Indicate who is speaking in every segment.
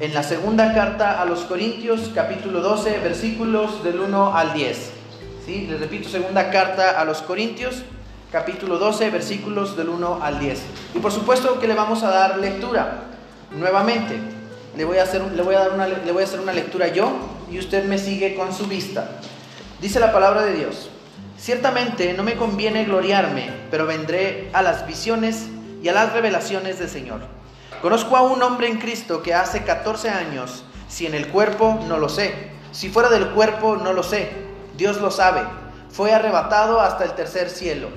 Speaker 1: en la segunda carta a los Corintios, capítulo 12, versículos del 1 al 10. ¿Sí? Les repito, segunda carta a los Corintios, capítulo 12, versículos del 1 al 10. Y por supuesto que le vamos a dar lectura nuevamente. Le voy a hacer, le voy a dar una, le voy a hacer una lectura yo y usted me sigue con su vista. Dice la palabra de Dios. Ciertamente no me conviene gloriarme, pero vendré a las visiones y a las revelaciones del Señor. Conozco a un hombre en Cristo que hace 14 años, si en el cuerpo no lo sé, si fuera del cuerpo no lo sé, Dios lo sabe, fue arrebatado hasta el tercer cielo.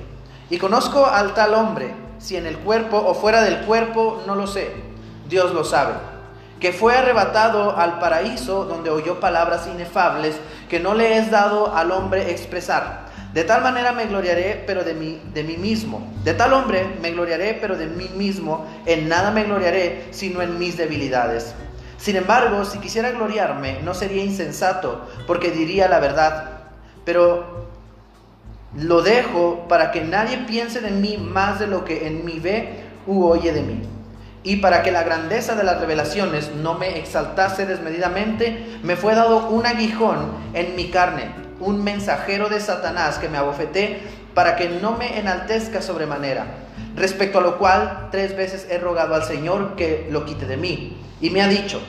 Speaker 1: Y conozco al tal hombre, si en el cuerpo o fuera del cuerpo no lo sé, Dios lo sabe, que fue arrebatado al paraíso donde oyó palabras inefables que no le es dado al hombre expresar. De tal manera me gloriaré, pero de mí, de mí mismo. De tal hombre me gloriaré, pero de mí mismo. En nada me gloriaré, sino en mis debilidades. Sin embargo, si quisiera gloriarme, no sería insensato, porque diría la verdad. Pero lo dejo para que nadie piense de mí más de lo que en mí ve u oye de mí. Y para que la grandeza de las revelaciones no me exaltase desmedidamente, me fue dado un aguijón en mi carne un mensajero de Satanás que me abofeté para que no me enaltezca sobremanera. Respecto a lo cual, tres veces he rogado al Señor que lo quite de mí. Y me ha dicho,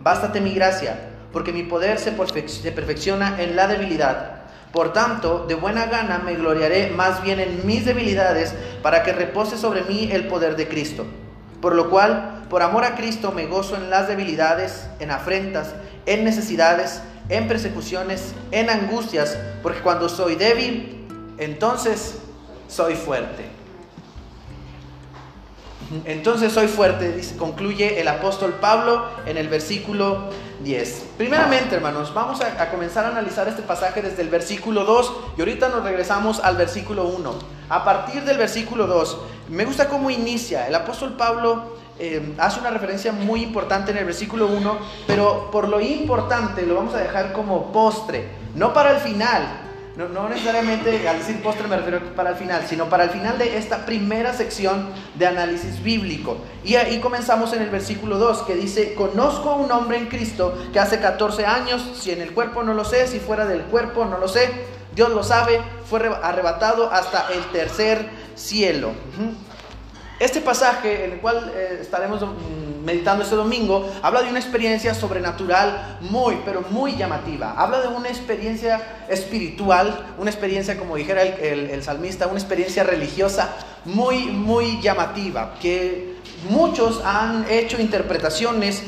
Speaker 1: bástate mi gracia, porque mi poder se, perfecciona en la debilidad. Por tanto, de buena gana me gloriaré más bien en mis debilidades, para que repose sobre mí el poder de Cristo. Por lo cual, por amor a Cristo, me gozo en las debilidades, en afrentas, en necesidades, en persecuciones, en angustias, porque cuando soy débil, entonces soy fuerte. Entonces soy fuerte, concluye el apóstol Pablo en el versículo 10. Primeramente, hermanos, vamos a, a, comenzar a analizar este pasaje desde el versículo 2 y ahorita nos regresamos al versículo 1. A partir del versículo 2, me gusta cómo inicia. El apóstol Pablo eh, hace una referencia muy importante en el versículo 1, pero por lo importante lo vamos a dejar como postre, no para el final. No, necesariamente al decir postre me refiero para el final, sino para el final de esta primera sección de análisis bíblico. Y ahí comenzamos en el versículo 2 que dice, conozco a un hombre en Cristo que hace 14 años, si en el cuerpo no lo sé, si fuera del cuerpo no lo sé, Dios lo sabe, fue arrebatado hasta el tercer cielo. Este pasaje, en el cual eh, estaremos mm, meditando este domingo, habla de una experiencia sobrenatural muy, pero muy llamativa. Habla de una experiencia espiritual, una experiencia, como dijera el, salmista, una experiencia religiosa muy, muy llamativa, que muchos han hecho interpretaciones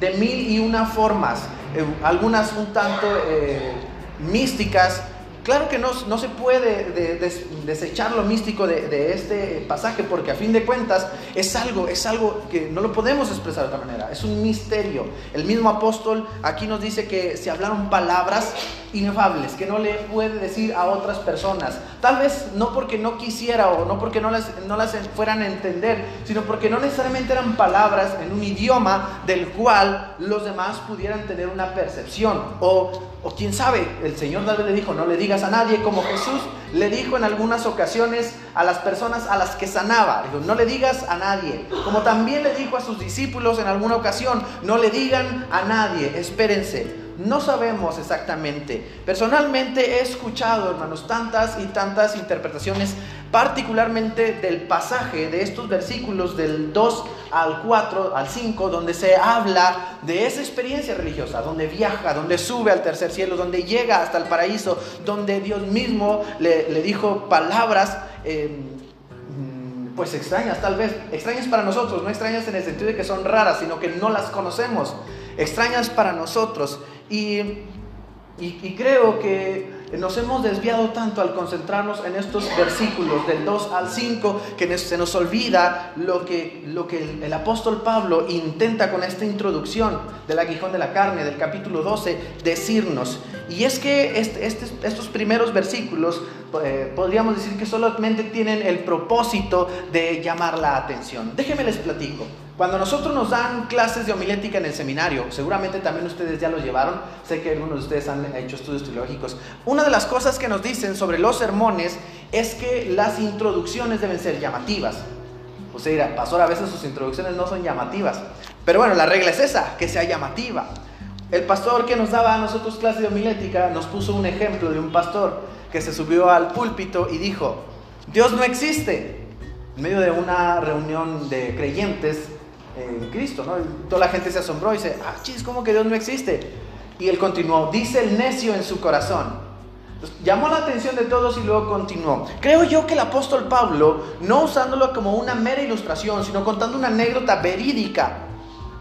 Speaker 1: de mil y una formas, eh, algunas un tanto eh, místicas, Claro que no, no se puede desechar lo místico de, este pasaje porque a fin de cuentas es algo, es algo que no lo podemos expresar de otra manera, es un misterio. El mismo apóstol aquí nos dice que se hablaron palabras inefables que no le puede decir a otras personas. Tal vez no porque no quisiera o no porque no las, no las fueran a entender, sino porque no necesariamente eran palabras en un idioma del cual los demás pudieran tener una percepción. O, o quién sabe, el Señor David le dijo, no le a nadie, como Jesús le dijo en algunas ocasiones a las personas a las que sanaba. Dijo, no le digas a nadie. Como también le dijo a sus discípulos en alguna ocasión, no le digan a nadie, espérense no sabemos exactamente. Personalmente he escuchado, hermanos, tantas y tantas interpretaciones, particularmente del pasaje de estos versículos del 2 al 4, al 5, donde se habla de esa experiencia religiosa, donde viaja, donde sube al tercer cielo, donde llega hasta el paraíso, donde Dios mismo le, dijo palabras. Eh, pues extrañas tal vez, extrañas para nosotros, no extrañas en el sentido de que son raras, sino que no las conocemos, extrañas para nosotros. Y, y, creo que nos hemos desviado tanto al concentrarnos en estos versículos del 2 al 5 que se nos olvida lo que, lo que el, apóstol Pablo intenta con esta introducción del aguijón de la carne del capítulo 12 decirnos. Y es que este, este, estos primeros versículos eh, podríamos decir que solamente tienen el propósito de llamar la atención. Déjenme les platico. Cuando nosotros nos dan clases de homilética en el seminario, seguramente también ustedes ya lo llevaron, sé que algunos de ustedes han hecho estudios teológicos, una de las cosas que nos dicen sobre los sermones es que las introducciones deben ser llamativas. Usted dirá, pastor, a veces sus introducciones no son llamativas. Pero bueno, la regla es esa, que sea llamativa. El pastor que nos daba a nosotros clase de homilética nos puso un ejemplo de un pastor que se subió al púlpito y dijo, Dios no existe. En medio de una reunión de creyentes en Cristo, toda la gente se asombró y dice, ah, chis, ¿cómo que Dios no existe? Y él continuó, dice el necio en su corazón. llamó la atención de todos y luego continuó. Creo yo que el apóstol Pablo, no usándolo como una mera ilustración, sino contando una anécdota verídica,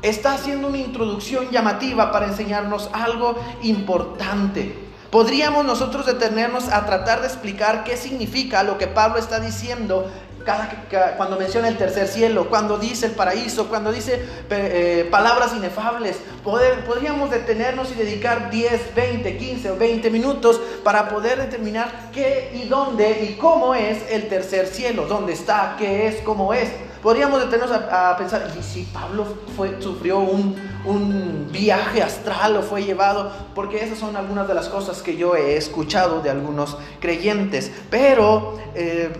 Speaker 1: está haciendo una introducción llamativa para enseñarnos algo importante. Podríamos nosotros detenernos a tratar de explicar qué significa lo que Pablo está diciendo cada, cuando menciona el tercer cielo, cuando dice el paraíso, cuando dice eh, palabras inefables. podríamos detenernos y dedicar 10, 20, 15 o 20 minutos para poder determinar qué y dónde y cómo es el tercer cielo, dónde está, qué es, cómo es. Podríamos detenernos a, pensar, ¿y si Pablo fue, sufrió un, un, viaje astral o fue llevado? Porque esas son algunas de las cosas que yo he escuchado de algunos creyentes. Pero eh,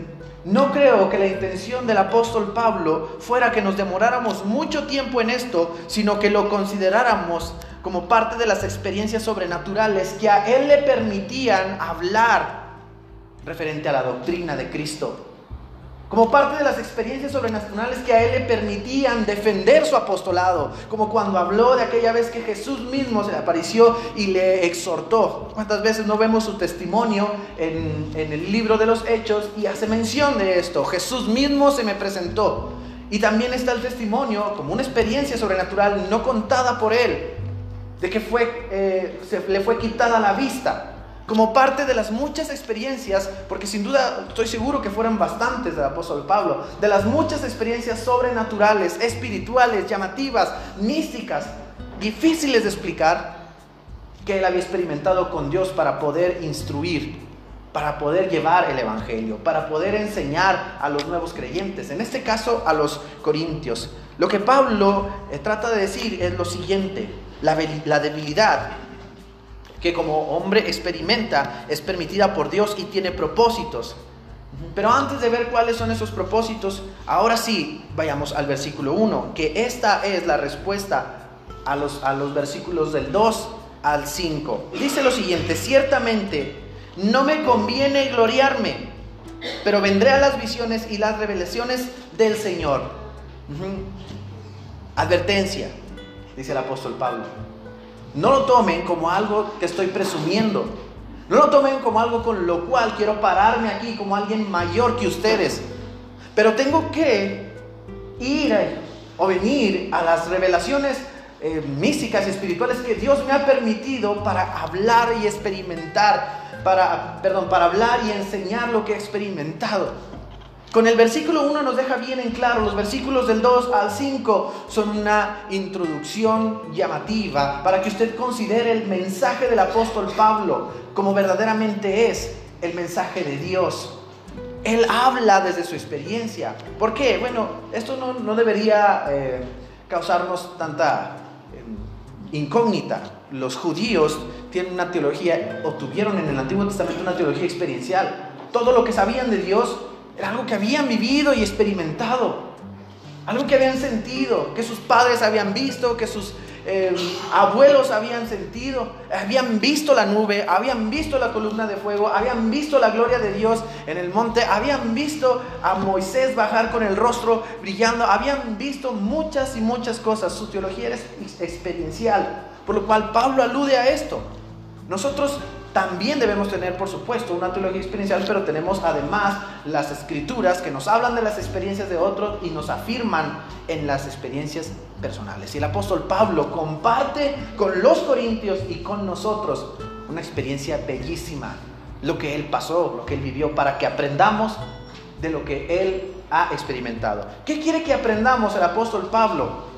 Speaker 1: no creo que la intención del apóstol Pablo fuera que nos demoráramos mucho tiempo en esto, sino que lo consideráramos como parte de las experiencias sobrenaturales que a él le permitían hablar referente a la doctrina de Cristo como parte de las experiencias sobrenaturales que a él le permitían defender su apostolado, como cuando habló de aquella vez que Jesús mismo se le apareció y le exhortó. ¿Cuántas veces no vemos su testimonio en, el libro de los Hechos y hace mención de esto? Jesús mismo se me presentó. Y también está el testimonio como una experiencia sobrenatural no contada por él, de que fue, eh, se le fue quitada la vista como parte de las muchas experiencias, porque sin duda estoy seguro que fueron bastantes del apóstol Pablo, de las muchas experiencias sobrenaturales, espirituales, llamativas, místicas, difíciles de explicar, que él había experimentado con Dios para poder instruir, para poder llevar el Evangelio, para poder enseñar a los nuevos creyentes, en este caso a los corintios. Lo que Pablo eh, trata de decir es lo siguiente, la, la debilidad que como hombre experimenta, es permitida por Dios y tiene propósitos. Pero antes de ver cuáles son esos propósitos, ahora sí vayamos al versículo 1, que esta es la respuesta a los, a los versículos del 2 al 5. Dice lo siguiente, ciertamente no me conviene gloriarme, pero vendré a las visiones y las revelaciones del Señor. Advertencia, dice el apóstol Pablo. No lo tomen como algo que estoy presumiendo. No lo tomen como algo con lo cual quiero pararme aquí como alguien mayor que ustedes. Pero tengo que ir o venir a las revelaciones eh, místicas y espirituales que Dios me ha permitido para hablar y experimentar, para, perdón, para hablar y enseñar lo que he experimentado. Con el versículo 1 nos deja bien en claro, los versículos del 2 al 5 son una introducción llamativa para que usted considere el mensaje del apóstol Pablo como verdaderamente es el mensaje de Dios. Él habla desde su experiencia. ¿Por qué? Bueno, esto no, debería eh, causarnos tanta eh, incógnita. Los judíos tienen una teología, o tuvieron en el Antiguo Testamento una teología experiencial. Todo lo que sabían de Dios era algo que habían vivido y experimentado. Algo que habían sentido, que sus padres habían visto, que sus eh, abuelos habían sentido, habían visto la nube, habían visto la columna de fuego, habían visto la gloria de Dios en el monte, habían visto a Moisés bajar con el rostro brillando, habían visto muchas y muchas cosas. Su teología era experiencial, por lo cual Pablo alude a esto. Nosotros también debemos tener, por supuesto, una teología experiencial, pero tenemos además las escrituras que nos hablan de las experiencias de otros y nos afirman en las experiencias personales. Y el apóstol Pablo comparte con los corintios y con nosotros una experiencia bellísima, lo que él pasó, lo que él vivió, para que aprendamos de lo que él ha experimentado. ¿Qué quiere que aprendamos el apóstol Pablo?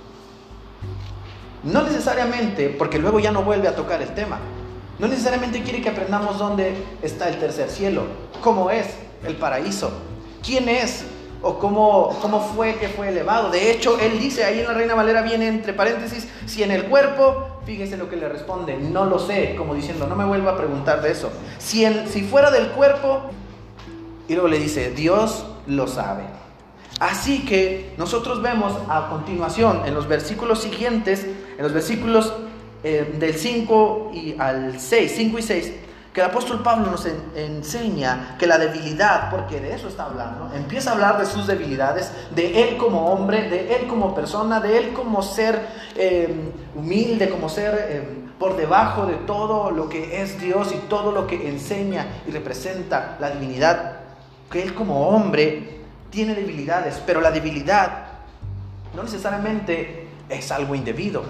Speaker 1: No necesariamente, porque luego ya no vuelve a tocar el tema, no necesariamente quiere que aprendamos dónde está el tercer cielo, cómo es el paraíso, quién es o cómo, cómo fue que fue elevado. De hecho, él dice ahí en la Reina Valera, viene entre paréntesis, si en el cuerpo, fíjese lo que le responde, no lo sé, como diciendo, no me vuelva a preguntar de eso. Si, si fuera del cuerpo, y luego le dice, Dios lo sabe. Así que nosotros vemos a continuación en los versículos siguientes, en los versículos eh, del 5 y al 6, 5 y 6, que el apóstol Pablo nos enseña que la debilidad, porque de eso está hablando, empieza a hablar de sus debilidades, de él como hombre, de él como persona, de él como ser eh, humilde, como ser eh, por debajo de todo lo que es Dios y todo lo que enseña y representa la divinidad, que él como hombre tiene debilidades, pero la debilidad no necesariamente es algo indebido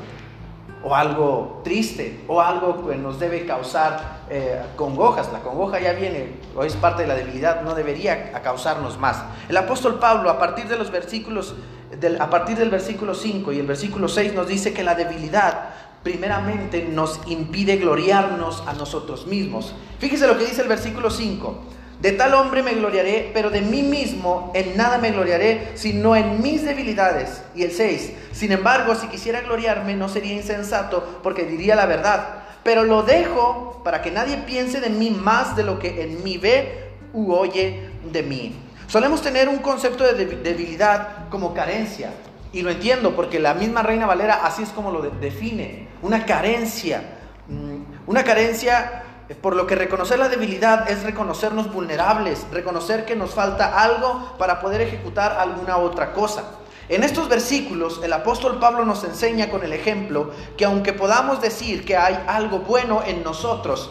Speaker 1: o algo triste o algo que nos debe causar eh, congojas. La congoja ya viene o es parte de la debilidad, no debería causarnos más. El apóstol Pablo a partir de los versículos del, a partir del versículo 5 y el versículo 6 nos dice que la debilidad primeramente nos impide gloriarnos a nosotros mismos. Fíjese lo que dice el versículo 5. De tal hombre me gloriaré, pero de mí mismo en nada me gloriaré, sino en mis debilidades. Y el 6. Sin embargo, si quisiera gloriarme, no sería insensato, porque diría la verdad. Pero lo dejo para que nadie piense de mí más de lo que en mí ve u oye de mí. Solemos tener un concepto de debilidad como carencia. Y lo entiendo, porque la misma Reina Valera así es como lo define. Una carencia. Mm, una carencia por lo que reconocer la debilidad es reconocernos vulnerables, reconocer que nos falta algo para poder ejecutar alguna otra cosa. En estos versículos el apóstol Pablo nos enseña con el ejemplo que aunque podamos decir que hay algo bueno en nosotros,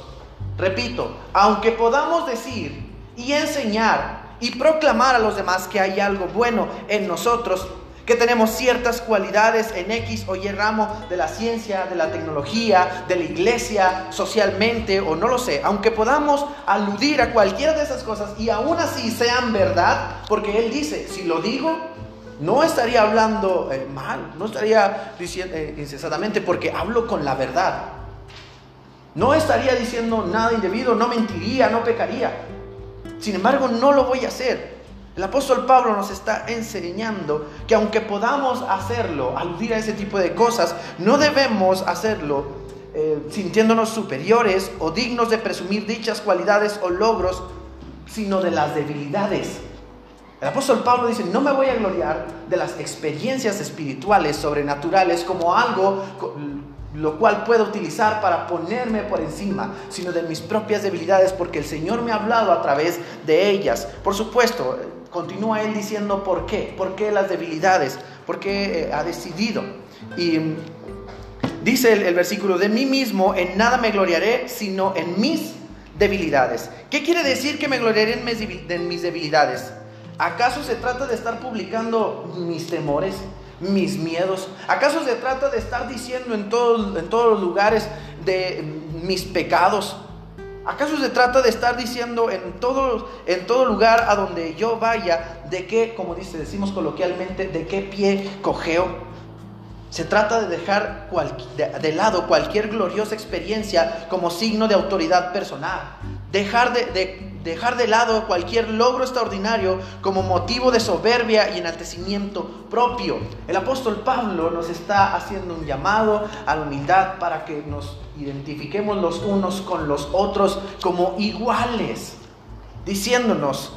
Speaker 1: repito, aunque podamos decir y enseñar y proclamar a los demás que hay algo bueno en nosotros, que tenemos ciertas cualidades en X o Y ramo de la ciencia, de la tecnología, de la iglesia, socialmente o no lo sé, aunque podamos aludir a cualquiera de esas cosas y aún así sean verdad, porque Él dice, si lo digo, no estaría hablando eh, mal, no estaría diciendo eh, porque hablo con la verdad. No estaría diciendo nada indebido, no mentiría, no pecaría. Sin embargo, no lo voy a hacer el apóstol Pablo nos está enseñando que aunque podamos hacerlo, aludir a ese tipo de cosas, no debemos hacerlo eh, sintiéndonos superiores o dignos de presumir dichas cualidades o logros, sino de las debilidades. El apóstol Pablo dice, no me voy a gloriar de las experiencias espirituales, sobrenaturales, como algo lo cual puedo utilizar para ponerme por encima, sino de mis propias debilidades, porque el Señor me ha hablado a través de ellas. Por supuesto, continúa él diciendo por qué, por qué las debilidades, por qué eh, ha decidido. Y dice el, versículo, de mí mismo en nada me gloriaré, sino en mis debilidades. ¿Qué quiere decir que me gloriaré en mis, debilidades? ¿Acaso se trata de estar publicando mis temores? mis miedos? ¿Acaso se trata de estar diciendo en todos, en todos los lugares de mis pecados? ¿Acaso se trata de estar diciendo en todo, en todo lugar a donde yo vaya de qué, como dice, decimos coloquialmente, de qué pie cogeo? Se trata de dejar de, lado cualquier gloriosa experiencia como signo de autoridad personal. Dejar de, dejar de lado cualquier logro extraordinario como motivo de soberbia y enaltecimiento propio. El apóstol Pablo nos está haciendo un llamado a la humildad para que nos identifiquemos los unos con los otros como iguales, diciéndonos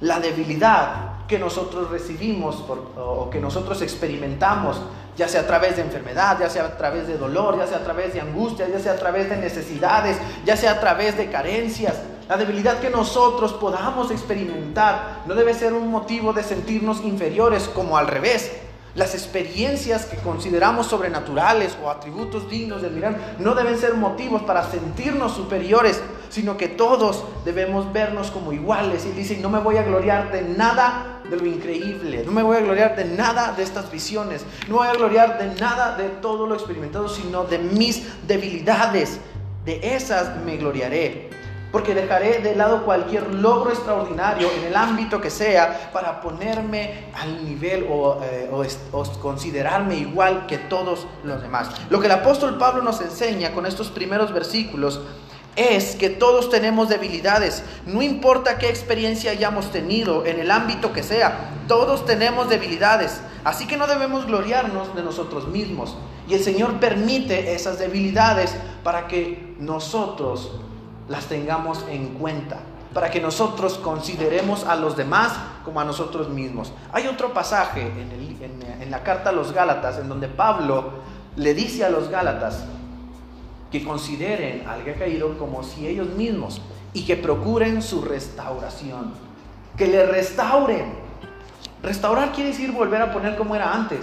Speaker 1: la debilidad que nosotros recibimos o que nosotros experimentamos, ya sea a través de enfermedad, ya sea a través de dolor, ya sea a través de angustia, ya sea a través de necesidades, ya sea a través de carencias la debilidad que nosotros podamos experimentar no debe ser un motivo de sentirnos inferiores, como al revés. Las experiencias que consideramos sobrenaturales o atributos dignos de mirar no deben ser motivos para sentirnos superiores, sino que todos debemos vernos como iguales. Y dice, no me voy a gloriar de nada de lo increíble, no me voy a gloriar de nada de estas visiones, no voy a gloriar de nada de todo lo experimentado, sino de mis debilidades. De esas me gloriaré porque dejaré de lado cualquier logro extraordinario en el ámbito que sea para ponerme al nivel eh, o, considerarme igual que todos los demás. Lo que el apóstol Pablo nos enseña con estos primeros versículos es que todos tenemos debilidades, no importa qué experiencia hayamos tenido en el ámbito que sea, todos tenemos debilidades, así que no debemos gloriarnos de nosotros mismos. Y el Señor permite esas debilidades para que nosotros las tengamos en cuenta, para que nosotros consideremos a los demás como a nosotros mismos. Hay otro pasaje en, la carta a los Gálatas en donde Pablo le dice a los Gálatas que consideren al que ha caído como si ellos mismos y que procuren su restauración, que le restauren. Restaurar quiere decir volver a poner como era antes.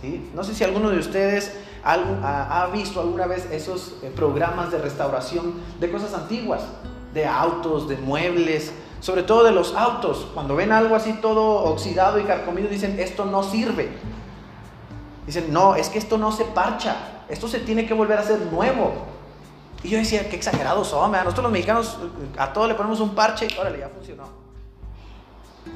Speaker 1: ¿sí? No sé si alguno de ustedes ha, visto alguna vez esos eh, programas de restauración de cosas antiguas, de autos, de muebles, sobre todo de los autos. Cuando ven algo así todo oxidado y carcomido, dicen, esto no sirve. Dicen, no, es que esto no se parcha, esto se tiene que volver a hacer nuevo. Y yo decía, qué exagerados son, nosotros los mexicanos a todo le ponemos un parche y órale, ya funcionó.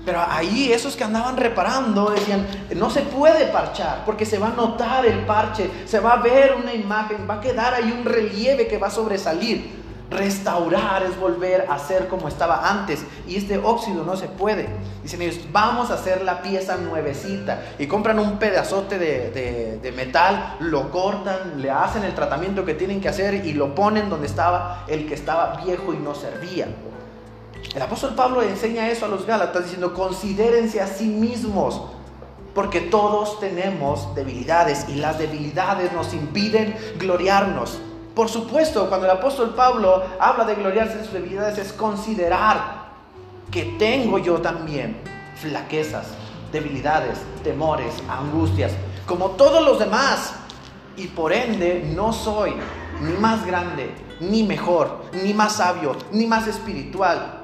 Speaker 1: Pero ahí esos que andaban reparando decían, no se puede parchar porque se va a notar el parche, se va a ver una imagen, va a quedar ahí un relieve que va a sobresalir. Restaurar es volver a ser como estaba antes y este óxido no se puede. Dicen ellos, vamos a hacer la pieza nuevecita y compran un pedazote de, de metal, lo cortan, le hacen el tratamiento que tienen que hacer y lo ponen donde estaba el que estaba viejo y no servía. El apóstol Pablo enseña eso a los Gálatas diciendo, considérense a sí mismos, porque todos tenemos debilidades y las debilidades nos impiden gloriarnos. Por supuesto, cuando el apóstol Pablo habla de gloriarse en sus debilidades es considerar que tengo yo también flaquezas, debilidades, temores, angustias, como todos los demás. Y por ende no soy ni más grande, ni mejor, ni más sabio, ni más espiritual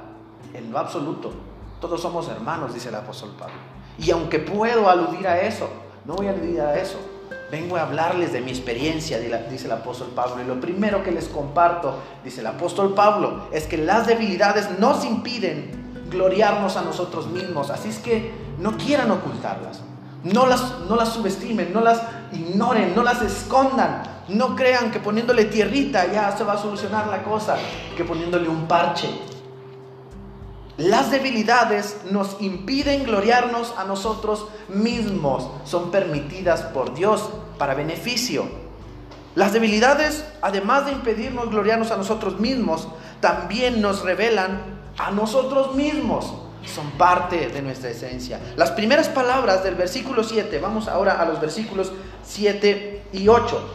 Speaker 1: en lo absoluto. Todos somos hermanos, dice el apóstol Pablo. Y aunque puedo aludir a eso, no voy a aludir a eso. Vengo a hablarles de mi experiencia, dice el apóstol Pablo. Y lo primero que les comparto, dice el apóstol Pablo, es que las debilidades nos impiden gloriarnos a nosotros mismos. Así es que no quieran ocultarlas. No las, no las subestimen, no las ignoren, no las escondan. No crean que poniéndole tierrita ya se va a solucionar la cosa, que poniéndole un parche las debilidades nos impiden gloriarnos a nosotros mismos. Son permitidas por Dios para beneficio. Las debilidades, además de impedirnos gloriarnos a nosotros mismos, también nos revelan a nosotros mismos. Son parte de nuestra esencia. Las primeras palabras del versículo 7, vamos ahora a los versículos 7 y 8.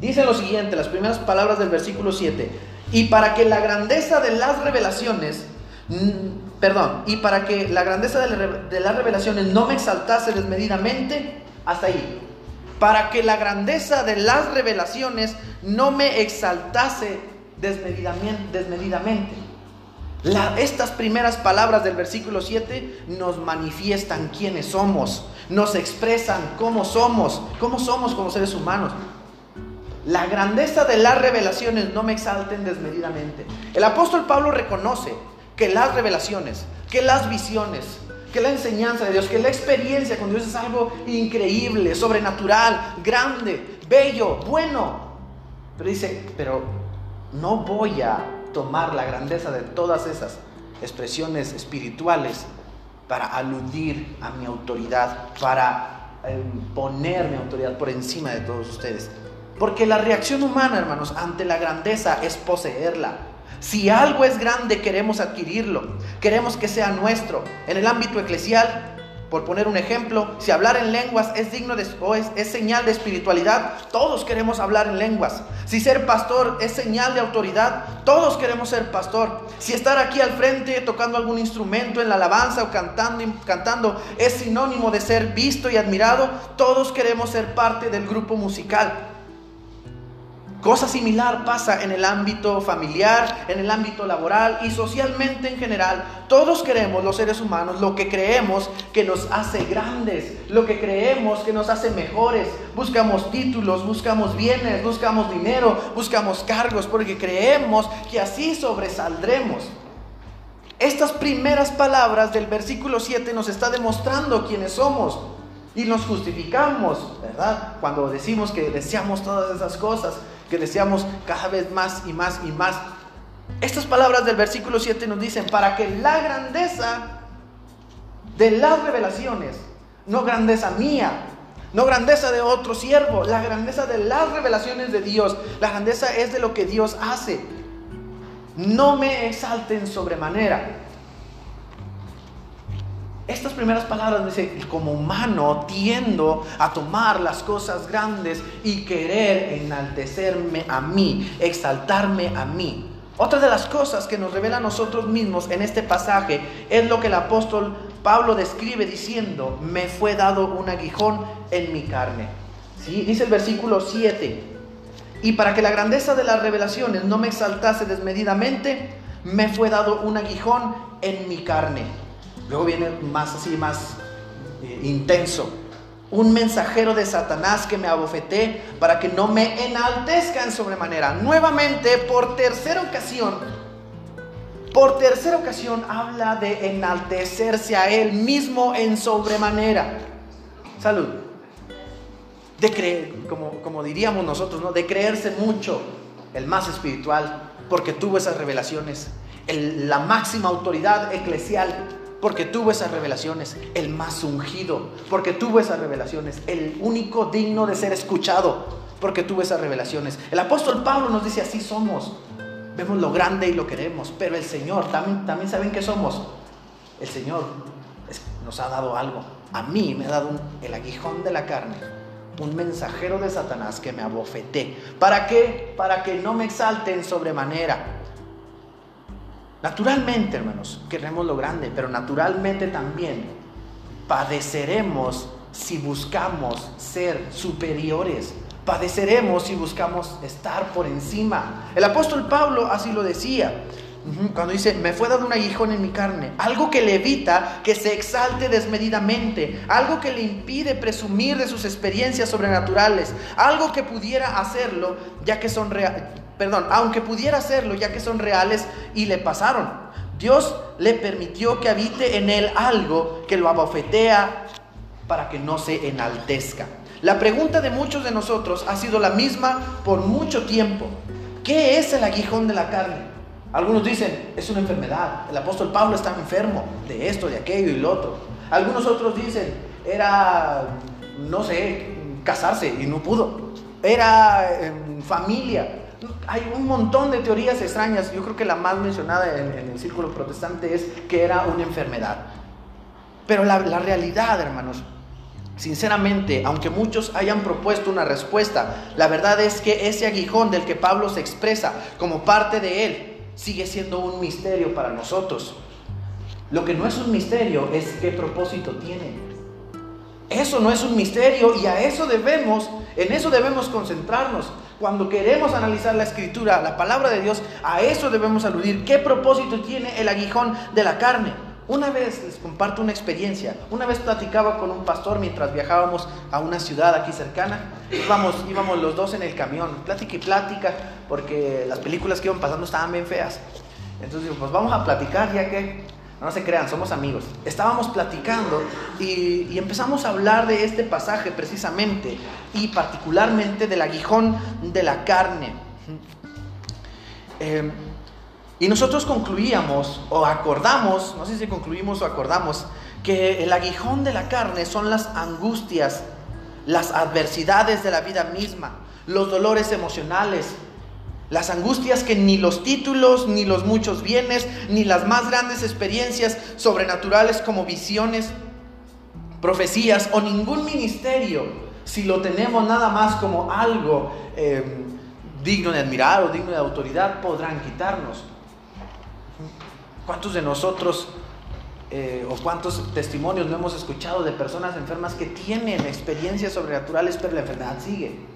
Speaker 1: Dicen lo siguiente, las primeras palabras del versículo 7. Y para que la grandeza de las revelaciones Mm, perdón, y para que la grandeza de, las revelaciones no me exaltase desmedidamente, hasta ahí. Para que la grandeza de las revelaciones no me exaltase desmedidamente. estas primeras palabras del versículo 7 nos manifiestan quiénes somos, nos expresan cómo somos, cómo somos como seres humanos. La grandeza de las revelaciones no me exalten desmedidamente. El apóstol Pablo reconoce que las revelaciones, que las visiones, que la enseñanza de Dios, que la experiencia con Dios es algo increíble, sobrenatural, grande, bello, bueno. Pero dice, pero no voy a tomar la grandeza de todas esas expresiones espirituales para aludir a mi autoridad, para eh, poner mi autoridad por encima de todos ustedes. Porque la reacción humana, hermanos, ante la grandeza es poseerla si algo es grande, queremos adquirirlo, queremos que sea nuestro. En el ámbito eclesial, por poner un ejemplo, si hablar en lenguas es digno de, o es, es, señal de espiritualidad, todos queremos hablar en lenguas. Si ser pastor es señal de autoridad, todos queremos ser pastor. Si estar aquí al frente tocando algún instrumento en la alabanza o cantando, cantando es sinónimo de ser visto y admirado, todos queremos ser parte del grupo musical. Cosa similar pasa en el ámbito familiar, en el ámbito laboral y socialmente en general. Todos queremos, los seres humanos, lo que creemos que nos hace grandes, lo que creemos que nos hace mejores. Buscamos títulos, buscamos bienes, buscamos dinero, buscamos cargos, porque creemos que así sobresaldremos. Estas primeras palabras del versículo 7 nos está demostrando quiénes somos y nos justificamos, ¿verdad? Cuando decimos que deseamos todas esas cosas que deseamos cada vez más y más y más. Estas palabras del versículo 7 nos dicen, para que la grandeza de las revelaciones, no grandeza mía, no grandeza de otro siervo, la grandeza de las revelaciones de Dios, la grandeza es de lo que Dios hace. No me exalten sobremanera. Estas primeras palabras dice, como humano tiendo a tomar las cosas grandes y querer enaltecerme a mí, exaltarme a mí. Otra de las cosas que nos revela a nosotros mismos en este pasaje es lo que el apóstol Pablo describe diciendo, me fue dado un aguijón en mi carne. Dice el versículo 7, y para que la grandeza de las revelaciones no me exaltase desmedidamente, me fue dado un aguijón en mi carne. Luego viene más así, más eh, intenso. Un mensajero de Satanás que me abofeté para que no me enaltezca en sobremanera. Nuevamente, por tercera ocasión, por tercera ocasión habla de enaltecerse a él mismo en sobremanera. Salud. De creer, como, como diríamos nosotros, ¿no? De creerse mucho, el más espiritual, porque tuvo esas revelaciones. la máxima autoridad eclesial porque tuvo esas revelaciones, el más ungido, porque tuvo esas revelaciones, el único digno de ser escuchado, porque tuvo esas revelaciones. El apóstol Pablo nos dice, así somos, vemos lo grande y lo queremos, pero el Señor, también, también saben que somos, el Señor nos ha dado algo, a mí me ha dado el aguijón de la carne, un mensajero de Satanás que me abofeté. ¿Para qué? Para que no me exalten sobremanera Naturalmente, hermanos, queremos lo grande, pero naturalmente también padeceremos si buscamos ser superiores. Padeceremos si buscamos estar por encima. El apóstol Pablo así lo decía. Cuando dice, me fue dado un aguijón en mi carne, algo que le evita que se exalte desmedidamente, algo que le impide presumir de sus experiencias sobrenaturales, algo que pudiera hacerlo ya que son reales perdón, aunque pudiera hacerlo ya que son reales y le pasaron. Dios le permitió que habite en él algo que lo abofetea para que no se enaltezca. La pregunta de muchos de nosotros ha sido la misma por mucho tiempo. ¿Qué es el aguijón de la carne? Algunos dicen, es una enfermedad. El apóstol Pablo estaba enfermo de esto, de aquello y lo otro. Algunos otros dicen, era, no sé, casarse y no pudo. Era familia hay un montón de teorías extrañas. Yo creo que la más mencionada en, el círculo protestante es que era una enfermedad. Pero la, la realidad, hermanos, Sinceramente, aunque muchos hayan propuesto una respuesta, la verdad es que ese aguijón del que Pablo se expresa como parte de él sigue siendo un misterio para nosotros. Lo que no es un misterio es qué propósito tiene. Eso no es un misterio y a eso debemos, en eso debemos concentrarnos. Cuando queremos analizar la escritura, la palabra de Dios, a eso debemos aludir. ¿Qué propósito tiene el aguijón de la carne? Una vez les comparto una experiencia. Una vez platicaba con un pastor mientras viajábamos a una ciudad aquí cercana. Íbamos, íbamos los dos en el camión, plática y plática, porque las películas que iban pasando estaban bien feas. Entonces pues vamos a platicar ya que no se crean, somos amigos. Estábamos platicando y, empezamos a hablar de este pasaje precisamente y particularmente del aguijón de la carne. Em, y nosotros concluíamos o acordamos, no sé si concluimos o acordamos, que el aguijón de la carne son las angustias, las adversidades de la vida misma, los dolores emocionales, las angustias que ni los títulos, ni los muchos bienes, ni las más grandes experiencias sobrenaturales como visiones, profecías o ningún ministerio, si lo tenemos nada más como algo em, digno de admirar o digno de autoridad, podrán quitarnos. ¿Cuántos de nosotros eh, o cuántos testimonios no hemos escuchado de personas enfermas que tienen experiencias sobrenaturales, pero la enfermedad sigue?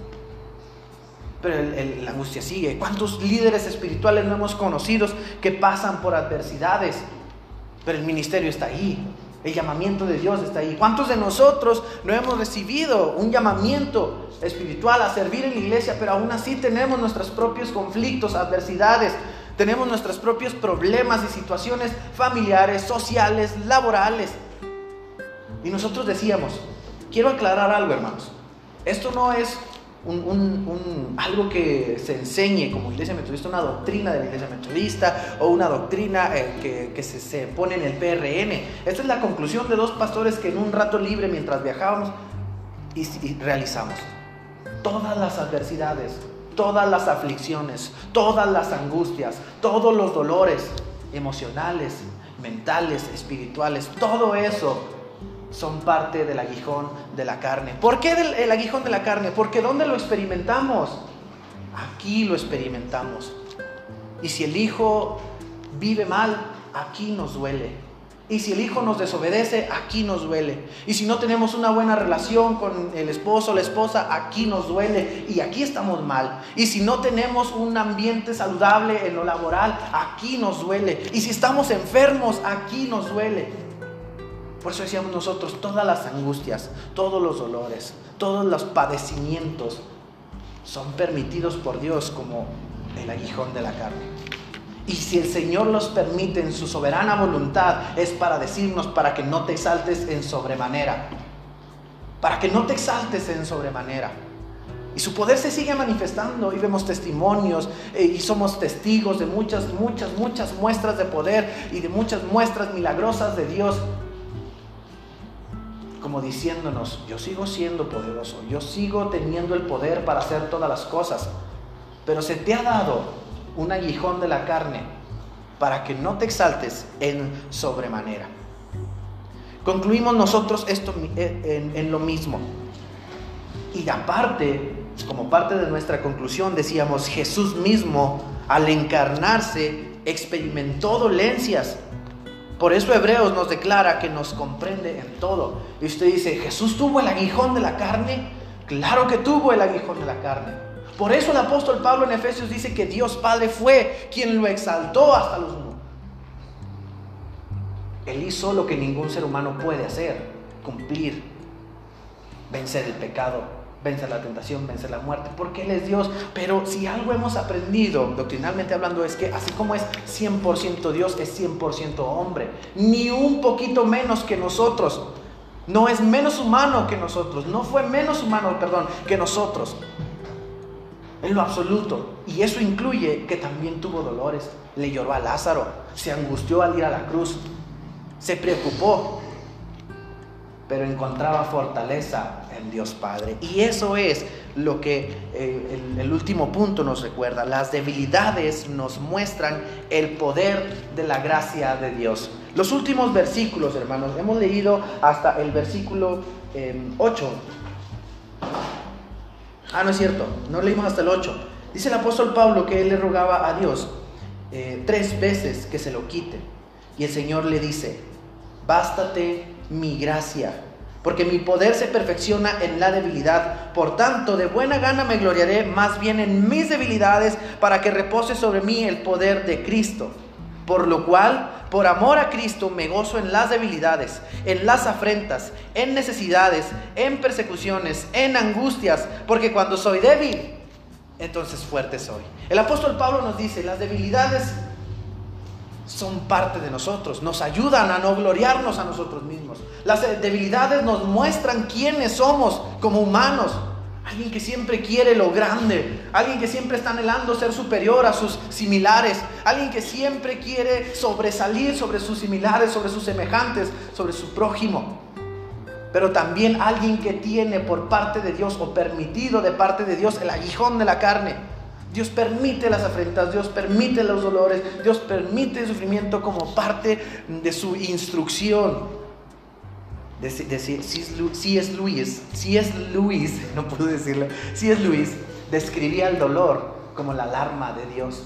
Speaker 1: Pero la angustia sigue. ¿Cuántos líderes espirituales no hemos conocido que pasan por adversidades? Pero el ministerio está ahí. El llamamiento de Dios está ahí. ¿Cuántos de nosotros no hemos recibido un llamamiento espiritual a servir en la iglesia, pero aún así tenemos nuestros propios conflictos, adversidades, tenemos nuestros propios problemas y situaciones familiares, sociales, laborales? Y nosotros decíamos, quiero aclarar algo, hermanos. Esto no es un, algo que se enseñe como iglesia metodista, una doctrina de la iglesia metodista o una doctrina eh, que, se, pone en el PRN. Esta es la conclusión de dos pastores que en un rato libre mientras viajábamos y, y realizamos. Todas las adversidades, todas las aflicciones, todas las angustias, todos los dolores emocionales mentales, espirituales, todo eso son parte del aguijón de la carne. ¿Por qué el aguijón de la carne? Porque ¿dónde lo experimentamos? Aquí lo experimentamos. Y si el hijo vive mal, aquí nos duele. Y si el hijo nos desobedece, aquí nos duele. Y si no tenemos una buena relación con el esposo o la esposa, aquí nos duele. Y aquí estamos mal. Y si no tenemos un ambiente saludable en lo laboral, aquí nos duele. Y si estamos enfermos, aquí nos duele. Por eso decíamos nosotros, todas las angustias, todos los dolores, todos los padecimientos son permitidos por Dios como el aguijón de la carne. Y si el Señor los permite en su soberana voluntad, es para decirnos para que no te exaltes en sobremanera. Para que no te exaltes en sobremanera. Y su poder se sigue manifestando y vemos testimonios eh, y somos testigos de muchas, muchas, muchas muestras de poder y de muchas muestras milagrosas de Dios. Como diciéndonos, yo sigo siendo poderoso, yo sigo teniendo el poder para hacer todas las cosas. Pero se te ha dado un aguijón de la carne para que no te exaltes en sobremanera. Concluimos nosotros esto en, en lo mismo. Y aparte, como parte de nuestra conclusión, decíamos, Jesús mismo, al encarnarse, experimentó dolencias. Por eso Hebreos nos declara que nos comprende en todo. Y usted dice, ¿Jesús tuvo el aguijón de la carne? Claro que tuvo el aguijón de la carne. Por eso el apóstol Pablo en Efesios dice que Dios Padre fue quien lo exaltó hasta los mundos. Él hizo lo que ningún ser humano puede hacer, cumplir, vencer el pecado, vencer la tentación, vencer la muerte, porque Él es Dios. Pero si algo hemos aprendido, doctrinalmente hablando, es que así como es 100% Dios, es 100% hombre, ni un poquito menos que nosotros. No es menos humano que nosotros, no fue menos humano, perdón, que nosotros en lo absoluto. Y eso incluye que también tuvo dolores. Le lloró a Lázaro, se angustió al ir a la cruz, se preocupó, pero encontraba fortaleza en Dios Padre. Y eso es lo que eh, el, último punto nos recuerda. Las debilidades nos muestran el poder de la gracia de Dios. Los últimos versículos, hermanos, hemos leído hasta el versículo 8. Em, Ah, no es cierto, no leímos hasta el 8. Dice el apóstol Pablo que él le rogaba a Dios eh, tres veces que se lo quite. Y el Señor le dice, bástate mi gracia, porque mi poder se perfecciona en la debilidad. Por tanto, de buena gana me gloriaré más bien en mis debilidades para que repose sobre mí el poder de Cristo. Por lo cual, por amor a Cristo, me gozo en las debilidades, en las afrentas, en necesidades, en persecuciones, en angustias, porque cuando soy débil, entonces fuerte soy. El apóstol Pablo nos dice, las debilidades son parte de nosotros, nos ayudan a no gloriarnos a nosotros mismos. Las debilidades nos muestran quiénes somos como humanos, Alguien que siempre quiere lo grande. Alguien que siempre está anhelando ser superior a sus similares. Alguien que siempre quiere sobresalir sobre sus similares, sobre sus semejantes, sobre su prójimo. Pero también alguien que tiene por parte de Dios o permitido de parte de Dios el aguijón de la carne. Dios permite las afrentas, Dios permite los dolores, Dios permite el sufrimiento como parte de su instrucción si es Luis, si es Luis, no puedo decirlo, si es Luis, describía el dolor como la alarma de Dios.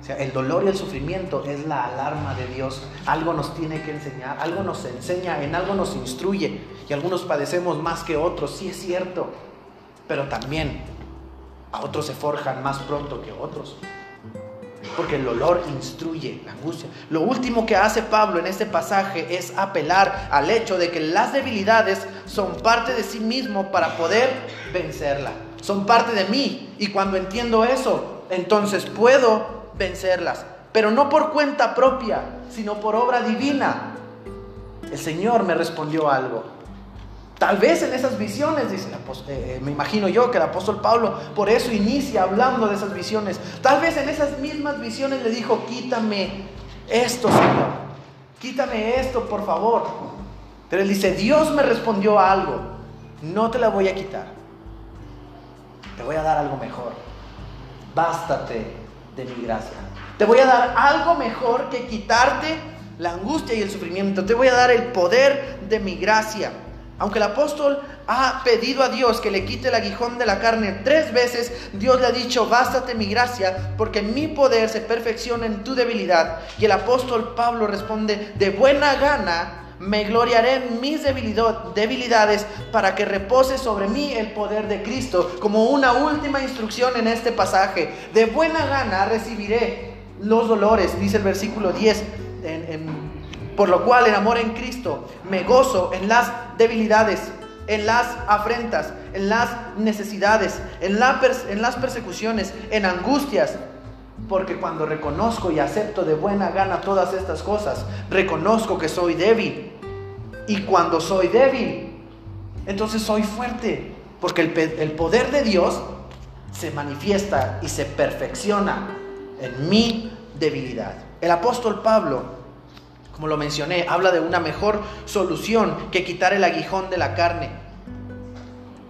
Speaker 1: O sea, el dolor y el sufrimiento es la alarma de Dios. Algo nos tiene que enseñar, algo nos enseña, en algo nos instruye. Y algunos padecemos más que otros, sí es cierto. Pero también a otros se forjan más pronto que otros porque el dolor instruye la angustia. Lo último que hace Pablo en este pasaje es apelar al hecho de que las debilidades son parte de sí mismo para poder vencerla. Son parte de mí y cuando entiendo eso, entonces puedo vencerlas, pero no por cuenta propia, sino por obra divina. El Señor me respondió algo. Tal vez en esas visiones, dice eh, eh, me imagino yo que el apóstol Pablo por eso inicia hablando de esas visiones. Tal vez en esas mismas visiones le dijo, quítame esto, Señor. Quítame esto, por favor. Pero él dice, Dios me respondió algo. No te la voy a quitar. Te voy a dar algo mejor. Bástate de mi gracia. Te voy a dar algo mejor que quitarte la angustia y el sufrimiento. Te voy a dar el poder de mi gracia. Aunque el apóstol ha pedido a Dios que le quite el aguijón de la carne tres veces, Dios le ha dicho, bástate mi gracia, porque mi poder se perfecciona en tu debilidad. Y el apóstol Pablo responde, de buena gana me gloriaré en mis debilidades para que repose sobre mí el poder de Cristo, como una última instrucción en este pasaje. De buena gana recibiré los dolores, dice el versículo 10, por lo cual en amor en Cristo me gozo en las debilidades, en las afrentas, en las necesidades, en, las persecuciones, en angustias porque cuando reconozco y acepto de buena gana todas estas cosas, reconozco que soy débil. Y cuando soy débil, entonces soy fuerte. Porque el, el poder de Dios se manifiesta y se perfecciona en mi debilidad. El apóstol Pablo, como lo mencioné, habla de una mejor solución que quitar el aguijón de la carne.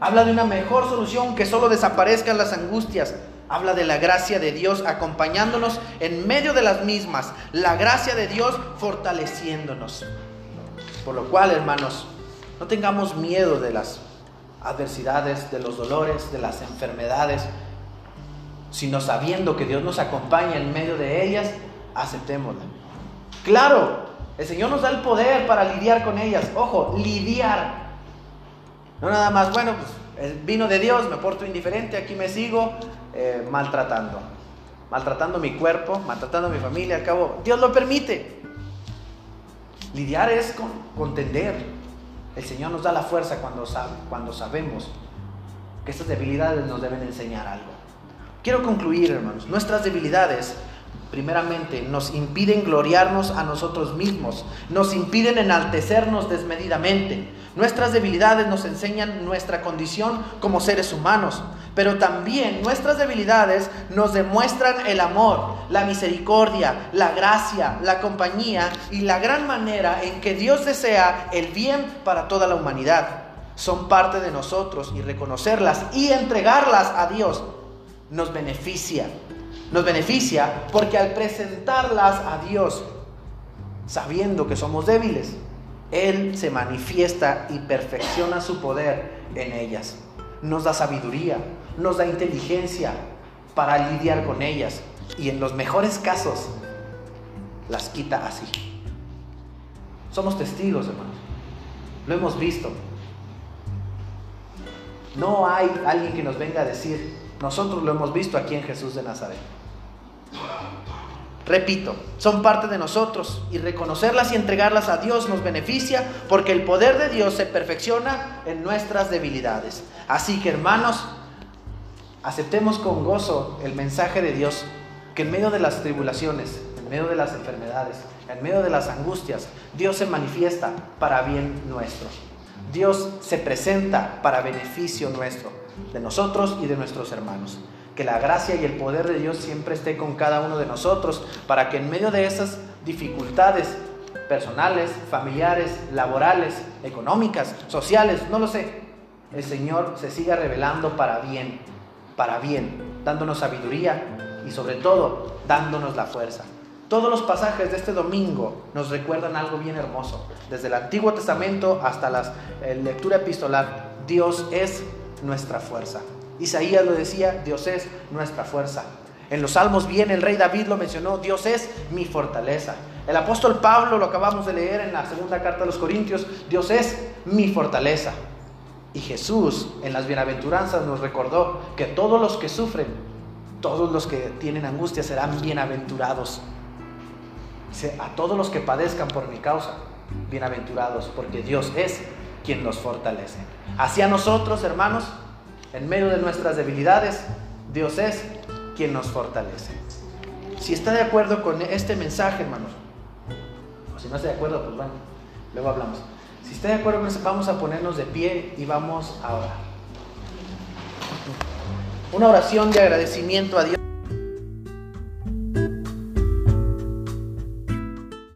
Speaker 1: Habla de una mejor solución que solo desaparezcan las angustias, habla de la gracia de Dios acompañándonos en medio de las mismas, la gracia de Dios fortaleciéndonos. Por lo cual, hermanos, no tengamos miedo de las adversidades, de los dolores, de las enfermedades, sino sabiendo que Dios nos acompaña en medio de ellas, aceptémosla. Claro, el Señor nos da el poder para lidiar con ellas. Ojo, lidiar. No nada más, bueno, pues vino de Dios, me porto indiferente, aquí me sigo, eh, maltratando. Maltratando mi cuerpo, maltratando mi familia. Al cabo, Dios lo permite. Lidiar es con, contender. El Señor nos da la fuerza cuando, cuando sabemos que estas debilidades nos deben enseñar algo. Quiero concluir, hermanos. Nuestras debilidades, primeramente, nos impiden gloriarnos a nosotros mismos, nos impiden enaltecernos desmedidamente. Nuestras debilidades nos enseñan nuestra condición como seres humanos, pero también nuestras debilidades nos demuestran el amor, la misericordia, la gracia, la compañía y la gran manera en que Dios desea el bien para toda la humanidad. Son parte de nosotros y reconocerlas y entregarlas a Dios nos beneficia. Nos beneficia porque al presentarlas a Dios, sabiendo que somos débiles, Él se manifiesta y perfecciona su poder en ellas. Nos da sabiduría, nos da inteligencia para lidiar con ellas y en los mejores casos las quita así. Somos testigos, hermanos. Lo hemos visto. No hay alguien que nos venga a decir, nosotros lo hemos visto aquí en Jesús de Nazaret. Repito, son parte de nosotros y reconocerlas y entregarlas a Dios nos beneficia porque el poder de Dios se perfecciona en nuestras debilidades. Así que hermanos, aceptemos con gozo el mensaje de Dios, que en medio de las tribulaciones, en medio de las enfermedades, en medio de las angustias, Dios se manifiesta para bien nuestro. Dios se presenta para beneficio nuestro, de nosotros y de nuestros hermanos. Que la gracia y el poder de Dios siempre esté con cada uno de nosotros para que en medio de esas dificultades personales, familiares, laborales, económicas, sociales, no lo sé, el Señor se siga revelando para bien para bien, dándonos sabiduría y sobre todo dándonos la fuerza. Todos los pasajes de este domingo nos recuerdan algo bien hermoso. Desde el Antiguo Testamento hasta la eh, lectura epistolar, Dios es nuestra fuerza. Isaías lo decía, Dios es nuestra fuerza. En los salmos bien el rey David lo mencionó, Dios es mi fortaleza. El apóstol Pablo lo acabamos de leer en la segunda carta de los Corintios, Dios es mi fortaleza. Y Jesús en las bienaventuranzas nos recordó que todos los que sufren, todos los que tienen angustia serán bienaventurados. A todos los que padezcan por mi causa, bienaventurados, porque Dios es quien nos fortalece. Hacia nosotros, hermanos, en medio de nuestras debilidades, Dios es quien nos fortalece. Si está de acuerdo con este mensaje, hermanos, o si no está de acuerdo, pues bueno, luego hablamos. Si está de acuerdo con eso, vamos a ponernos de pie y vamos a orar. Una oración de agradecimiento a Dios.